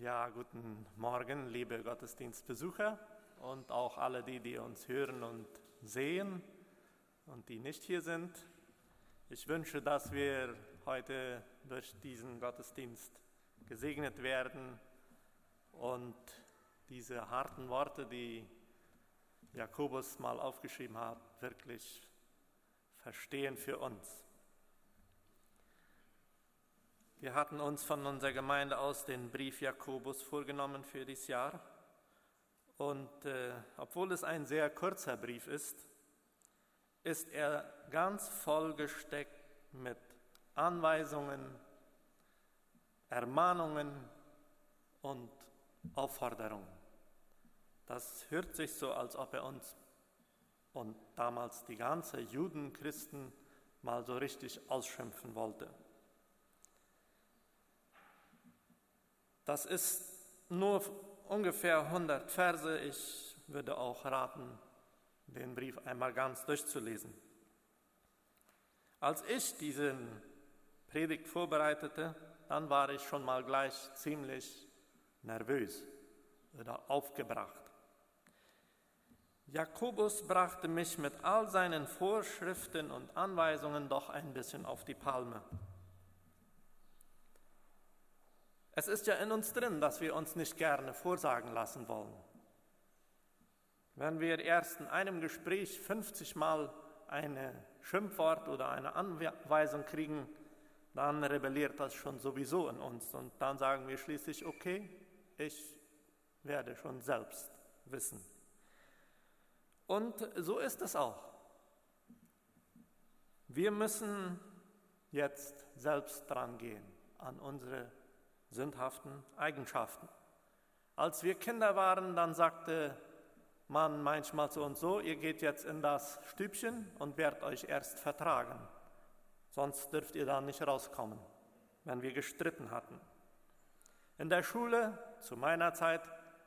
Ja, guten Morgen, liebe Gottesdienstbesucher und auch alle die, die uns hören und sehen und die nicht hier sind. Ich wünsche, dass wir heute durch diesen Gottesdienst gesegnet werden und diese harten Worte, die Jakobus mal aufgeschrieben hat, wirklich verstehen für uns. Wir hatten uns von unserer Gemeinde aus den Brief Jakobus vorgenommen für dieses Jahr. Und äh, obwohl es ein sehr kurzer Brief ist, ist er ganz vollgesteckt mit Anweisungen, Ermahnungen und Aufforderungen. Das hört sich so, als ob er uns und damals die ganze Juden, Christen mal so richtig ausschimpfen wollte. Das ist nur ungefähr 100 Verse. Ich würde auch raten, den Brief einmal ganz durchzulesen. Als ich diesen Predigt vorbereitete, dann war ich schon mal gleich ziemlich nervös oder aufgebracht. Jakobus brachte mich mit all seinen Vorschriften und Anweisungen doch ein bisschen auf die Palme. Es ist ja in uns drin, dass wir uns nicht gerne vorsagen lassen wollen. Wenn wir erst in einem Gespräch 50 Mal eine Schimpfwort oder eine Anweisung kriegen, dann rebelliert das schon sowieso in uns und dann sagen wir schließlich, okay, ich werde schon selbst wissen. Und so ist es auch. Wir müssen jetzt selbst dran gehen an unsere sündhaften Eigenschaften. Als wir Kinder waren, dann sagte man manchmal zu uns so, ihr geht jetzt in das Stübchen und werdet euch erst vertragen, sonst dürft ihr da nicht rauskommen, wenn wir gestritten hatten. In der Schule, zu meiner Zeit,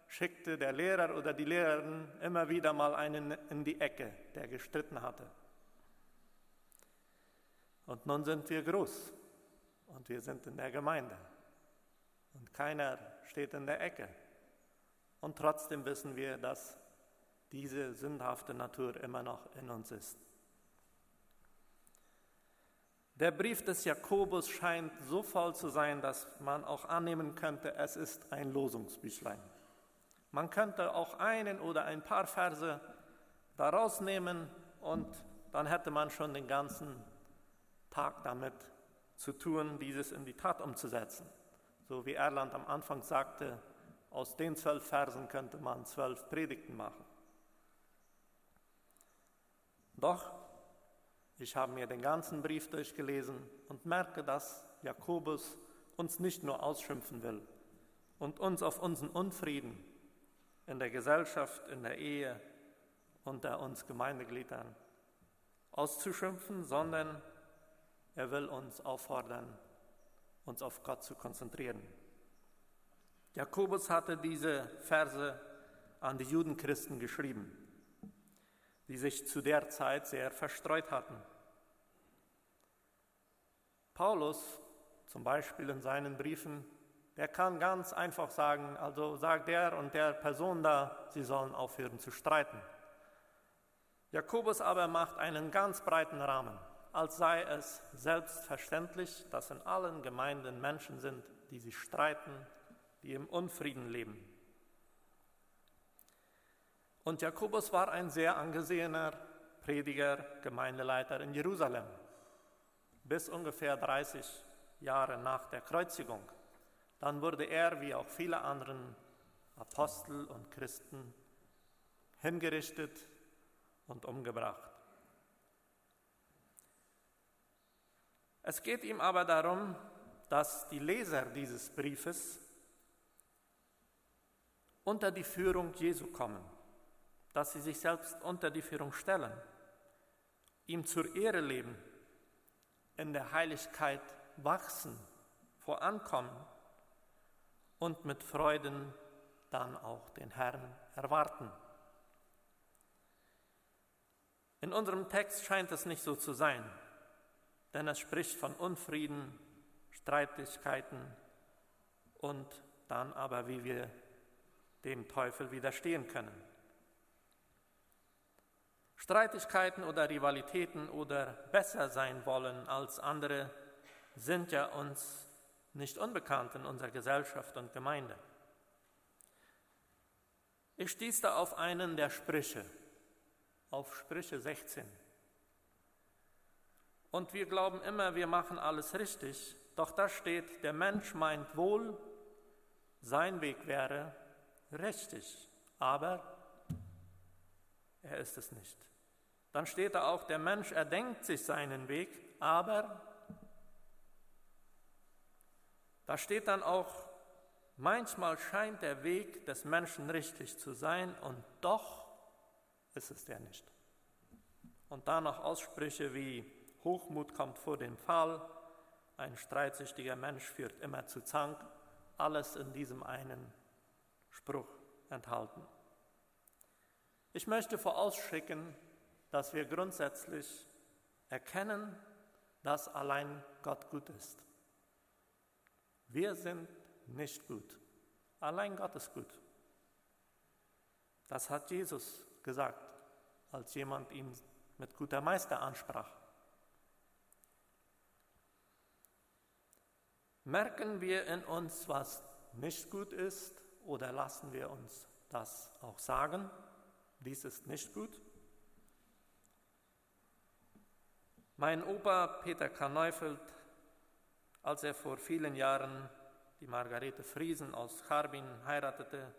schickte der Lehrer oder die Lehrerin immer wieder mal einen in die Ecke, der gestritten hatte. Und nun sind wir groß und wir sind in der Gemeinde und keiner steht in der Ecke. Und trotzdem wissen wir, dass diese sündhafte Natur immer noch in uns ist. Der Brief des Jakobus scheint so voll zu sein, dass man auch annehmen könnte, es ist ein Losungsbüchlein. Man könnte auch einen oder ein paar Verse daraus nehmen und dann hätte man schon den ganzen Tag damit zu tun, dieses in die Tat umzusetzen. So wie Erland am Anfang sagte, aus den zwölf Versen könnte man zwölf Predigten machen. Doch, ich habe mir den ganzen Brief durchgelesen und merke, dass Jakobus uns nicht nur ausschimpfen will und uns auf unseren Unfrieden in der Gesellschaft, in der Ehe, unter uns Gemeindegliedern auszuschimpfen, sondern er will uns auffordern, uns auf Gott zu konzentrieren. Jakobus hatte diese Verse an die Judenchristen geschrieben, die sich zu der Zeit sehr verstreut hatten. Paulus zum Beispiel in seinen Briefen, der kann ganz einfach sagen, also sagt der und der Person da, sie sollen aufhören zu streiten. Jakobus aber macht einen ganz breiten Rahmen als sei es selbstverständlich, dass in allen Gemeinden Menschen sind, die sich streiten, die im Unfrieden leben. Und Jakobus war ein sehr angesehener Prediger, Gemeindeleiter in Jerusalem, bis ungefähr 30 Jahre nach der Kreuzigung. Dann wurde er, wie auch viele anderen Apostel und Christen, hingerichtet und umgebracht. Es geht ihm aber darum, dass die Leser dieses Briefes unter die Führung Jesu kommen, dass sie sich selbst unter die Führung stellen, ihm zur Ehre leben, in der Heiligkeit wachsen, vorankommen und mit Freuden dann auch den Herrn erwarten. In unserem Text scheint es nicht so zu sein denn es spricht von Unfrieden, Streitigkeiten und dann aber, wie wir dem Teufel widerstehen können. Streitigkeiten oder Rivalitäten oder besser sein wollen als andere sind ja uns nicht unbekannt in unserer Gesellschaft und Gemeinde. Ich stieß da auf einen der Sprüche, auf Sprüche 16. Und wir glauben immer, wir machen alles richtig, doch da steht, der Mensch meint wohl, sein Weg wäre richtig, aber er ist es nicht. Dann steht da auch, der Mensch erdenkt sich seinen Weg, aber da steht dann auch, manchmal scheint der Weg des Menschen richtig zu sein und doch ist es der nicht. Und dann noch Aussprüche wie Hochmut kommt vor dem Fall, ein streitsüchtiger Mensch führt immer zu Zank, alles in diesem einen Spruch enthalten. Ich möchte vorausschicken, dass wir grundsätzlich erkennen, dass allein Gott gut ist. Wir sind nicht gut. Allein Gott ist gut. Das hat Jesus gesagt, als jemand ihn mit guter Meister ansprach. Merken wir in uns, was nicht gut ist, oder lassen wir uns das auch sagen? Dies ist nicht gut. Mein Opa Peter K. Neufeld, als er vor vielen Jahren die Margarete Friesen aus Harbin heiratete,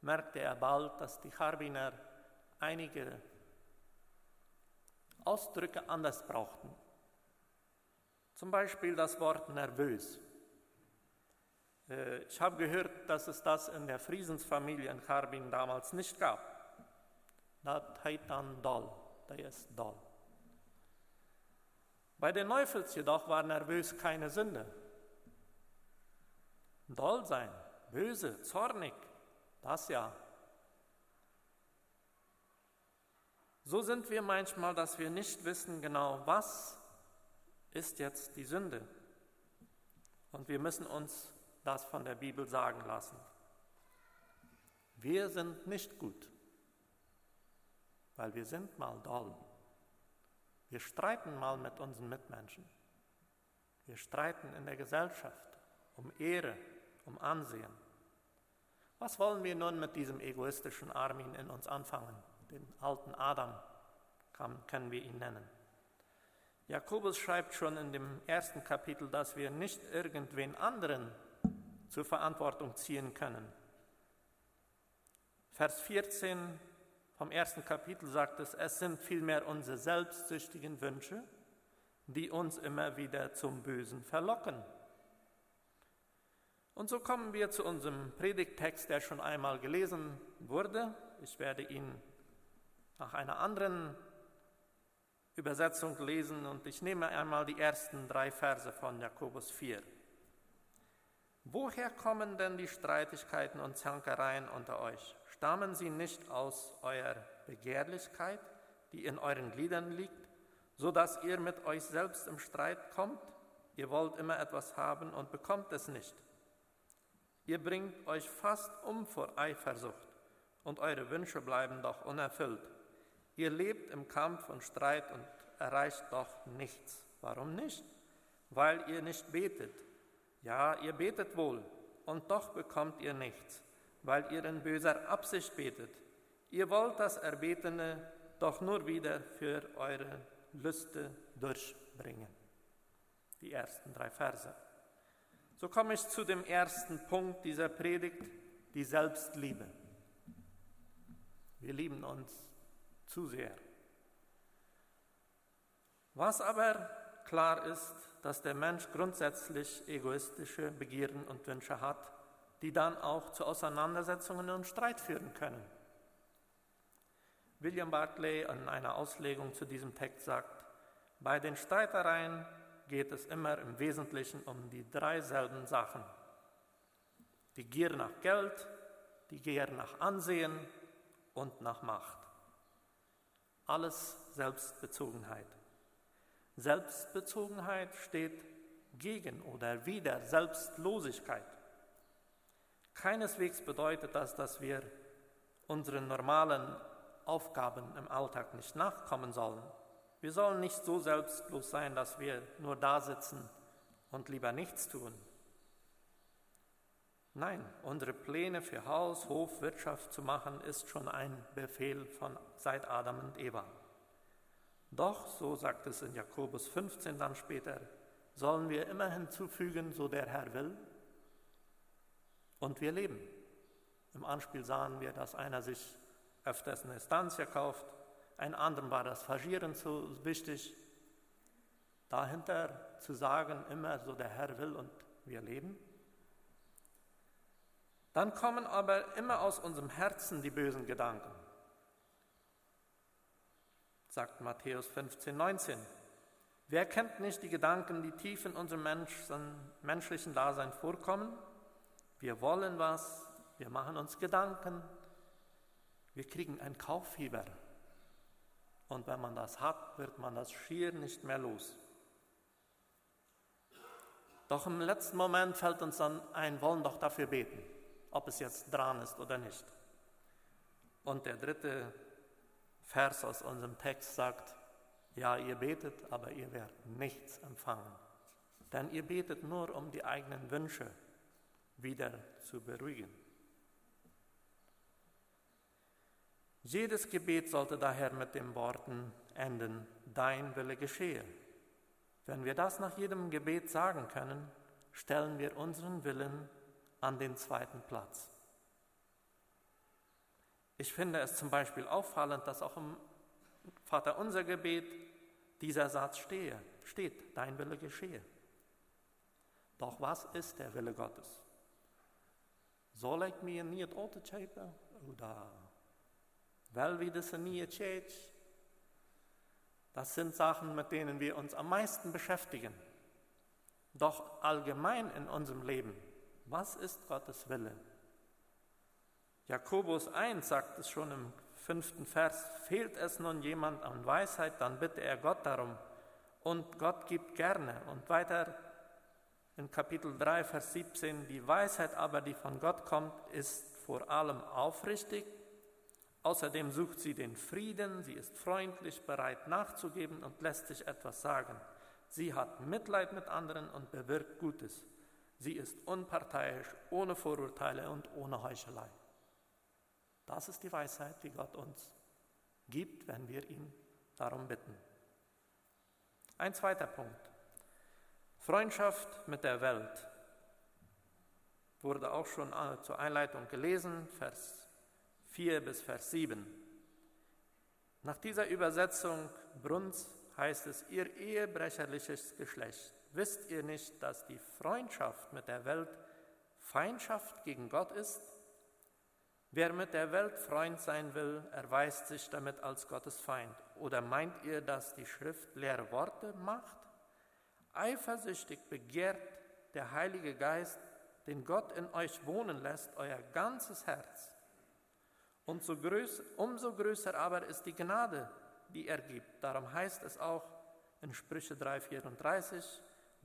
merkte er bald, dass die Harbiner einige Ausdrücke anders brauchten. Zum Beispiel das Wort nervös. Äh, ich habe gehört, dass es das in der Friesensfamilie in Harbin damals nicht gab. Das heißt dann doll, der ist doll. Bei den Neufels jedoch war nervös keine Sünde. Doll sein, böse, zornig, das ja. So sind wir manchmal, dass wir nicht wissen genau, was ist jetzt die Sünde. Und wir müssen uns das von der Bibel sagen lassen. Wir sind nicht gut, weil wir sind mal doll. Wir streiten mal mit unseren Mitmenschen. Wir streiten in der Gesellschaft um Ehre, um Ansehen. Was wollen wir nun mit diesem egoistischen Armin in uns anfangen? Den alten Adam können wir ihn nennen. Jakobus schreibt schon in dem ersten Kapitel, dass wir nicht irgendwen anderen zur Verantwortung ziehen können. Vers 14 vom ersten Kapitel sagt es, es sind vielmehr unsere selbstsüchtigen Wünsche, die uns immer wieder zum Bösen verlocken. Und so kommen wir zu unserem Predigttext, der schon einmal gelesen wurde. Ich werde ihn nach einer anderen Übersetzung lesen und ich nehme einmal die ersten drei Verse von Jakobus 4. Woher kommen denn die Streitigkeiten und Zankereien unter euch? Stammen sie nicht aus eurer Begehrlichkeit, die in euren Gliedern liegt, so dass ihr mit euch selbst im Streit kommt? Ihr wollt immer etwas haben und bekommt es nicht. Ihr bringt euch fast um vor Eifersucht und eure Wünsche bleiben doch unerfüllt. Ihr lebt im Kampf und Streit und erreicht doch nichts. Warum nicht? Weil ihr nicht betet ja, ihr betet wohl, und doch bekommt ihr nichts, weil ihr in böser Absicht betet. Ihr wollt das Erbetene doch nur wieder für eure Lüste durchbringen. Die ersten drei Verse. So komme ich zu dem ersten Punkt dieser Predigt, die Selbstliebe. Wir lieben uns zu sehr. Was aber klar ist, dass der Mensch grundsätzlich egoistische Begierden und Wünsche hat, die dann auch zu Auseinandersetzungen und Streit führen können. William Barclay in einer Auslegung zu diesem Text sagt, bei den Streitereien geht es immer im Wesentlichen um die drei selben Sachen. Die Gier nach Geld, die Gier nach Ansehen und nach Macht. Alles Selbstbezogenheit. Selbstbezogenheit steht gegen oder wider Selbstlosigkeit. Keineswegs bedeutet das, dass wir unseren normalen Aufgaben im Alltag nicht nachkommen sollen. Wir sollen nicht so selbstlos sein, dass wir nur da sitzen und lieber nichts tun. Nein, unsere Pläne für Haus, Hof, Wirtschaft zu machen, ist schon ein Befehl von seit Adam und Eva. Doch, so sagt es in Jakobus 15 dann später, sollen wir immer hinzufügen, so der Herr will, und wir leben. Im Anspiel sahen wir, dass einer sich öfters eine Stanzia kauft, ein anderem war das Fagieren so wichtig. Dahinter zu sagen, immer so der Herr will und wir leben. Dann kommen aber immer aus unserem Herzen die bösen Gedanken, sagt Matthäus 15, 19. Wer kennt nicht die Gedanken, die tief in unserem menschlichen Dasein vorkommen? Wir wollen was, wir machen uns Gedanken, wir kriegen ein Kauffieber. Und wenn man das hat, wird man das schier nicht mehr los. Doch im letzten Moment fällt uns dann ein, wollen doch dafür beten, ob es jetzt dran ist oder nicht. Und der dritte Vers aus unserem Text sagt, ja, ihr betet, aber ihr werdet nichts empfangen. Denn ihr betet nur, um die eigenen Wünsche wieder zu beruhigen. Jedes Gebet sollte daher mit den Worten enden, dein Wille geschehe. Wenn wir das nach jedem Gebet sagen können, stellen wir unseren Willen an den zweiten Platz. Ich finde es zum Beispiel auffallend, dass auch im Vater unser Gebet dieser Satz stehe, steht, dein Wille geschehe. Doch was ist der Wille Gottes? Soll ich mir niet altijd oder weil wir das nie Das sind Sachen, mit denen wir uns am meisten beschäftigen. Doch allgemein in unserem Leben, was ist Gottes Wille? Jakobus 1 sagt es schon im fünften Vers, fehlt es nun jemand an Weisheit, dann bitte er Gott darum. Und Gott gibt gerne. Und weiter in Kapitel 3, Vers 17, die Weisheit aber, die von Gott kommt, ist vor allem aufrichtig, Außerdem sucht sie den Frieden, sie ist freundlich, bereit nachzugeben und lässt sich etwas sagen. Sie hat Mitleid mit anderen und bewirkt Gutes. Sie ist unparteiisch, ohne Vorurteile und ohne Heuchelei. Das ist die Weisheit, die Gott uns gibt, wenn wir ihn darum bitten. Ein zweiter Punkt. Freundschaft mit der Welt wurde auch schon äh, zur Einleitung gelesen, Vers 4 bis Vers 7. Nach dieser Übersetzung Bruns heißt es, ihr ehebrecherliches Geschlecht, wisst ihr nicht, dass die Freundschaft mit der Welt Feindschaft gegen Gott ist? Wer mit der Welt Freund sein will, erweist sich damit als Gottes Feind. Oder meint ihr, dass die Schrift leere Worte macht? Eifersüchtig begehrt der Heilige Geist, den Gott in euch wohnen lässt, euer ganzes Herz. Und so größ, umso größer aber ist die Gnade, die er gibt. Darum heißt es auch in Sprüche 3,34,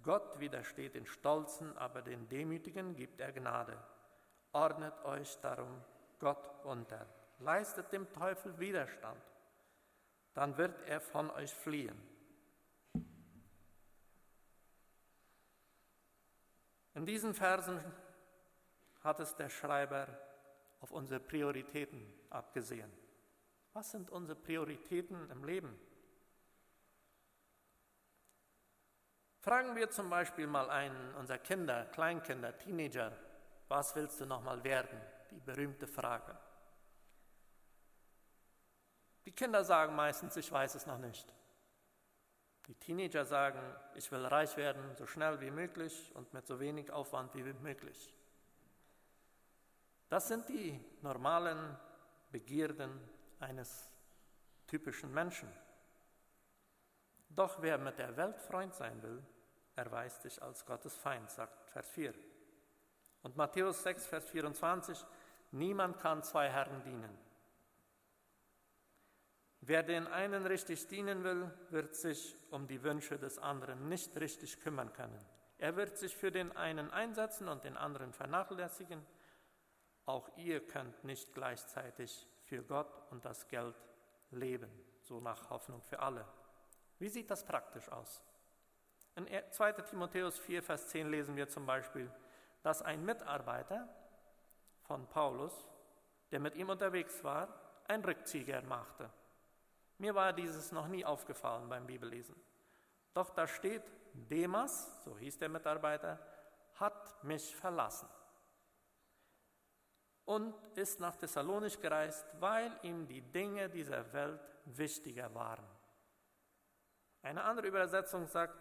Gott widersteht den Stolzen, aber den Demütigen gibt er Gnade. Ordnet euch darum Gott unter, leistet dem Teufel Widerstand, dann wird er von euch fliehen. In diesen Versen hat es der Schreiber auf unsere Prioritäten abgesehen. Was sind unsere Prioritäten im Leben? Fragen wir zum Beispiel mal einen unserer Kinder, Kleinkinder, Teenager, was willst du nochmal werden? Die berühmte Frage. Die Kinder sagen meistens, ich weiß es noch nicht. Die Teenager sagen, ich will reich werden, so schnell wie möglich und mit so wenig Aufwand wie möglich. Das sind die normalen Begierden eines typischen Menschen. Doch wer mit der Welt Freund sein will, erweist sich als Gottes Feind, sagt Vers 4. Und Matthäus 6, Vers 24, niemand kann zwei Herren dienen. Wer den einen richtig dienen will, wird sich um die Wünsche des anderen nicht richtig kümmern können. Er wird sich für den einen einsetzen und den anderen vernachlässigen auch ihr könnt nicht gleichzeitig für Gott und das Geld leben, so nach Hoffnung für alle. Wie sieht das praktisch aus? In 2 Timotheus 4, Vers 10 lesen wir zum Beispiel, dass ein Mitarbeiter von Paulus, der mit ihm unterwegs war, ein Rückzieher machte. Mir war dieses noch nie aufgefallen beim Bibellesen. Doch da steht, Demas, so hieß der Mitarbeiter, hat mich verlassen und ist nach Thessalonich gereist, weil ihm die Dinge dieser Welt wichtiger waren. Eine andere Übersetzung sagt,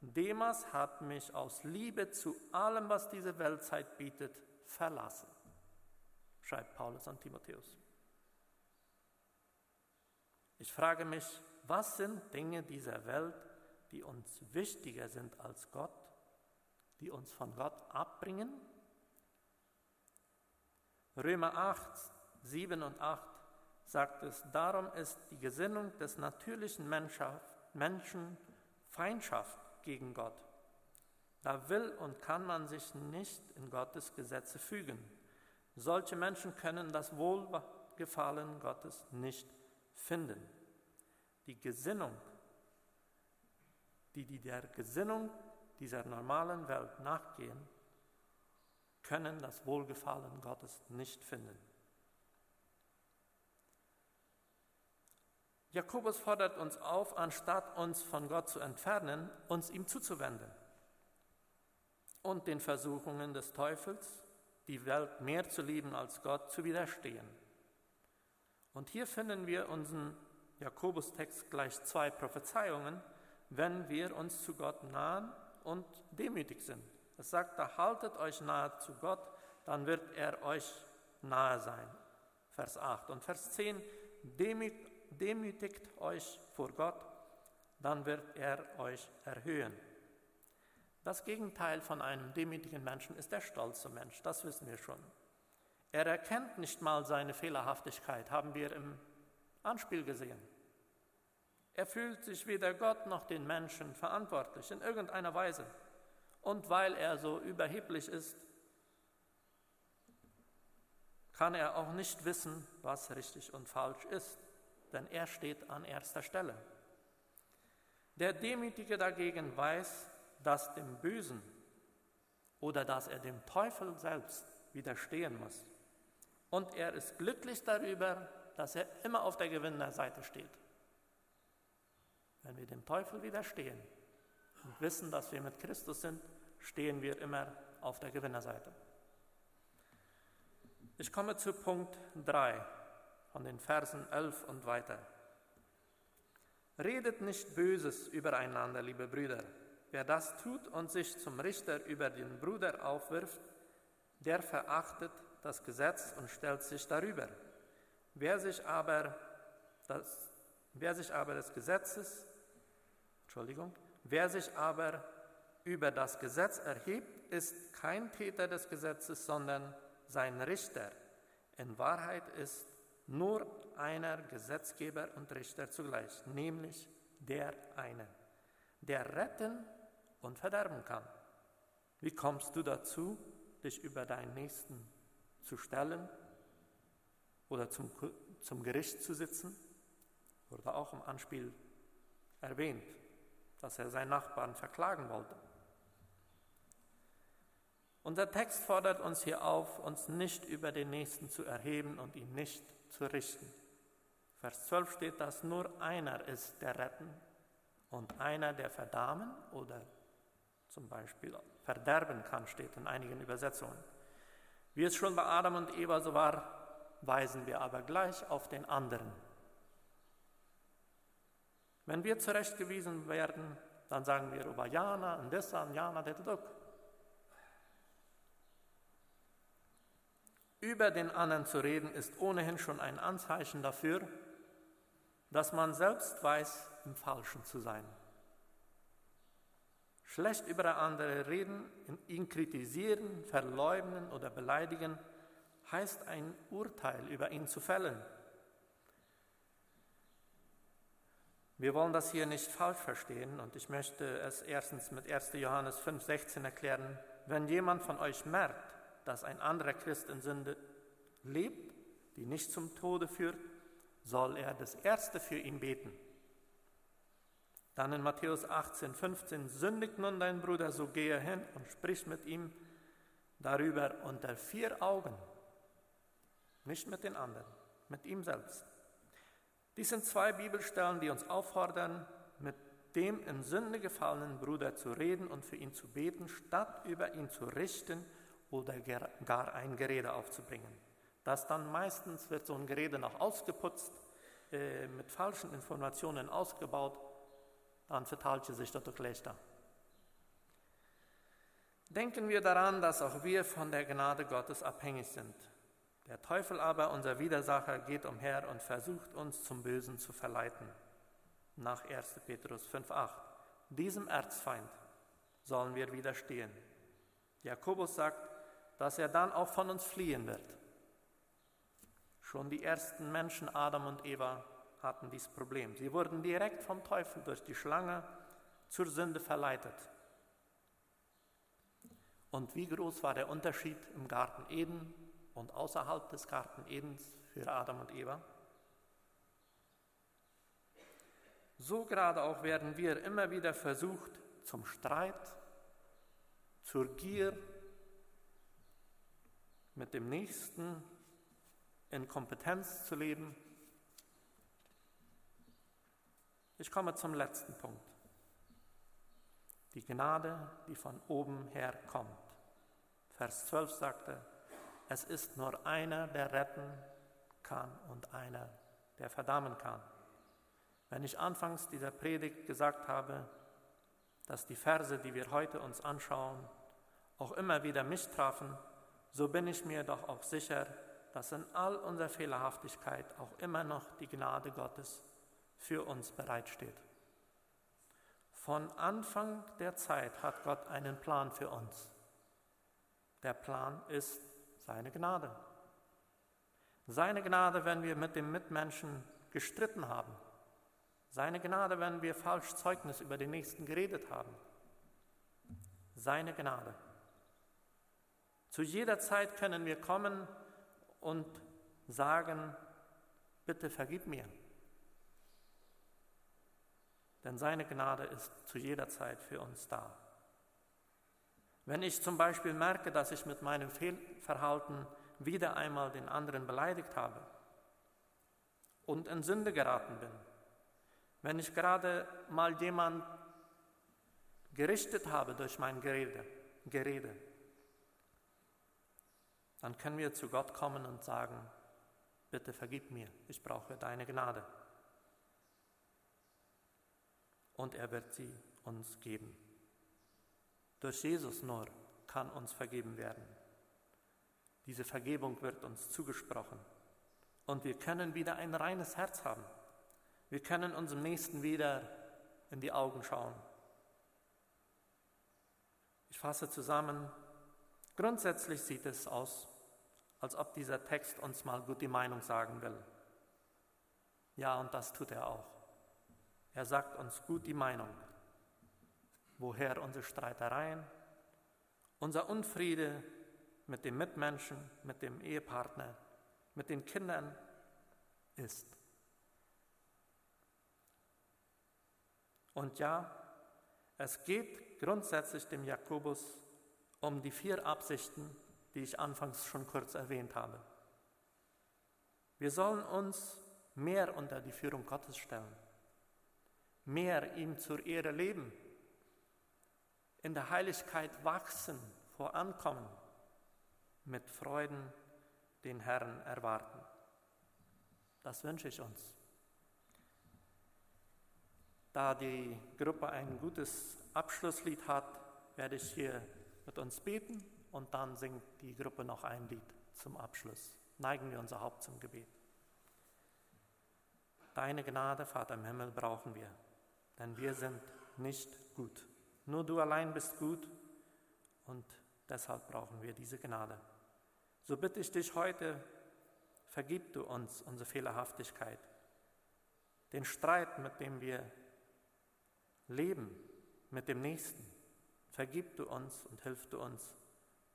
Demas hat mich aus Liebe zu allem, was diese Weltzeit bietet, verlassen, schreibt Paulus an Timotheus. Ich frage mich, was sind Dinge dieser Welt, die uns wichtiger sind als Gott, die uns von Gott abbringen? Römer 8, 7 und 8 sagt es, darum ist die Gesinnung des natürlichen Menschen Feindschaft gegen Gott. Da will und kann man sich nicht in Gottes Gesetze fügen. Solche Menschen können das Wohlgefallen Gottes nicht finden. Die Gesinnung, die, die der Gesinnung dieser normalen Welt nachgehen, können das Wohlgefallen Gottes nicht finden. Jakobus fordert uns auf, anstatt uns von Gott zu entfernen, uns ihm zuzuwenden und den Versuchungen des Teufels, die Welt mehr zu lieben als Gott, zu widerstehen. Und hier finden wir unseren Jakobus-Text gleich zwei Prophezeiungen, wenn wir uns zu Gott nahen und demütig sind. Es sagt, da haltet euch nahe zu Gott, dann wird er euch nahe sein. Vers 8 und Vers 10, demütigt demütigt euch vor Gott, dann wird er euch erhöhen. Das Gegenteil von einem demütigen Menschen ist der stolze Mensch, das wissen wir schon. Er erkennt nicht mal seine Fehlerhaftigkeit, haben wir im Anspiel gesehen. Er fühlt sich weder Gott noch den Menschen verantwortlich in irgendeiner Weise. Und weil er so überheblich ist, kann er auch nicht wissen, was richtig und falsch ist denn er steht an erster Stelle. Der Demütige dagegen weiß, dass dem Bösen oder dass er dem Teufel selbst widerstehen muss. Und er ist glücklich darüber, dass er immer auf der Gewinnerseite steht. Wenn wir dem Teufel widerstehen und wissen, dass wir mit Christus sind, stehen wir immer auf der Gewinnerseite. Ich komme zu Punkt 3 von den Versen 11 und weiter. Redet nicht Böses übereinander, liebe Brüder. Wer das tut und sich zum Richter über den Bruder aufwirft, der verachtet das Gesetz und stellt sich darüber. Wer sich aber, das, wer sich aber des Gesetzes, Entschuldigung, wer sich aber über das Gesetz erhebt, ist kein Täter des Gesetzes, sondern sein Richter. In Wahrheit ist nur einer Gesetzgeber und Richter zugleich, nämlich der eine, der retten und verderben kann. Wie kommst du dazu, dich über deinen Nächsten zu stellen oder zum, zum Gericht zu sitzen? Wurde auch im Anspiel erwähnt, dass er seinen Nachbarn verklagen wollte. Unser Text fordert uns hier auf, uns nicht über den Nächsten zu erheben und ihn nicht zu richten. Vers 12 steht, dass nur einer ist, der retten und einer, der verdammen oder zum Beispiel verderben kann, steht in einigen Übersetzungen. Wie es schon bei Adam und Eva so war, weisen wir aber gleich auf den anderen. Wenn wir zurechtgewiesen werden, dann sagen wir über Jana und Dessa und Jana Deteduk. Über den anderen zu reden, ist ohnehin schon ein Anzeichen dafür, dass man selbst weiß, im Falschen zu sein. Schlecht über andere reden, ihn kritisieren, verleugnen oder beleidigen, heißt ein Urteil über ihn zu fällen. Wir wollen das hier nicht falsch verstehen und ich möchte es erstens mit 1. Johannes 5,16 erklären. Wenn jemand von euch merkt, dass ein anderer Christ in Sünde lebt, die nicht zum Tode führt, soll er das Erste für ihn beten. Dann in Matthäus 18, 15, sündigt nun dein Bruder, so gehe hin und sprich mit ihm darüber unter vier Augen, nicht mit den anderen, mit ihm selbst. Dies sind zwei Bibelstellen, die uns auffordern, mit dem in Sünde gefallenen Bruder zu reden und für ihn zu beten, statt über ihn zu richten oder gar ein Gerede aufzubringen. Das dann meistens wird so ein Gerede noch ausgeputzt, äh, mit falschen Informationen ausgebaut, dann verteilt sich dort schlechter. Denken wir daran, dass auch wir von der Gnade Gottes abhängig sind. Der Teufel aber, unser Widersacher, geht umher und versucht uns zum Bösen zu verleiten. Nach 1. Petrus 5.8. Diesem Erzfeind sollen wir widerstehen. Jakobus sagt, dass er dann auch von uns fliehen wird. Schon die ersten Menschen, Adam und Eva, hatten dieses Problem. Sie wurden direkt vom Teufel durch die Schlange zur Sünde verleitet. Und wie groß war der Unterschied im Garten Eden und außerhalb des Garten Edens für Adam und Eva? So gerade auch werden wir immer wieder versucht, zum Streit, zur Gier, mit dem Nächsten in Kompetenz zu leben. Ich komme zum letzten Punkt. Die Gnade, die von oben her kommt. Vers 12 sagte, es ist nur einer, der retten kann und einer, der verdammen kann. Wenn ich anfangs dieser Predigt gesagt habe, dass die Verse, die wir heute uns anschauen, auch immer wieder mich trafen, so bin ich mir doch auch sicher, dass in all unserer Fehlerhaftigkeit auch immer noch die Gnade Gottes für uns bereitsteht. Von Anfang der Zeit hat Gott einen Plan für uns. Der Plan ist seine Gnade. Seine Gnade, wenn wir mit dem Mitmenschen gestritten haben. Seine Gnade, wenn wir falsch Zeugnis über den Nächsten geredet haben. Seine Gnade. Zu jeder Zeit können wir kommen und sagen, bitte vergib mir. Denn seine Gnade ist zu jeder Zeit für uns da. Wenn ich zum Beispiel merke, dass ich mit meinem Fehlverhalten wieder einmal den anderen beleidigt habe und in Sünde geraten bin, wenn ich gerade mal jemand gerichtet habe durch mein Gerede, Gerede, dann können wir zu Gott kommen und sagen, bitte vergib mir, ich brauche deine Gnade. Und er wird sie uns geben. Durch Jesus nur kann uns vergeben werden. Diese Vergebung wird uns zugesprochen. Und wir können wieder ein reines Herz haben. Wir können unserem Nächsten wieder in die Augen schauen. Ich fasse zusammen, grundsätzlich sieht es aus, als ob dieser Text uns mal gut die Meinung sagen will. Ja, und das tut er auch. Er sagt uns gut die Meinung, woher unsere Streitereien, unser Unfriede mit dem Mitmenschen, mit dem Ehepartner, mit den Kindern ist. Und ja, es geht grundsätzlich dem Jakobus um die vier Absichten, die ich anfangs schon kurz erwähnt habe. Wir sollen uns mehr unter die Führung Gottes stellen, mehr ihm zur Ehre leben, in der Heiligkeit wachsen, vorankommen, mit Freuden den Herrn erwarten. Das wünsche ich uns. Da die Gruppe ein gutes Abschlusslied hat, werde ich hier mit uns beten und dann singt die Gruppe noch ein Lied zum Abschluss. Neigen wir unser Haupt zum Gebet. Deine Gnade, Vater im Himmel, brauchen wir, denn wir sind nicht gut. Nur du allein bist gut und deshalb brauchen wir diese Gnade. So bitte ich dich heute, vergib du uns unsere Fehlerhaftigkeit, den Streit, mit dem wir leben mit dem Nächsten. Vergib du uns und hilf du uns,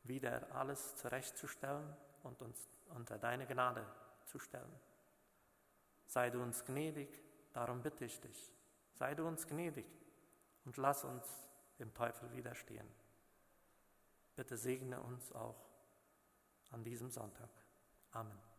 wieder alles zurechtzustellen und uns unter deine Gnade zu stellen. Sei du uns gnädig, darum bitte ich dich. Sei du uns gnädig und lass uns dem Teufel widerstehen. Bitte segne uns auch an diesem Sonntag. Amen.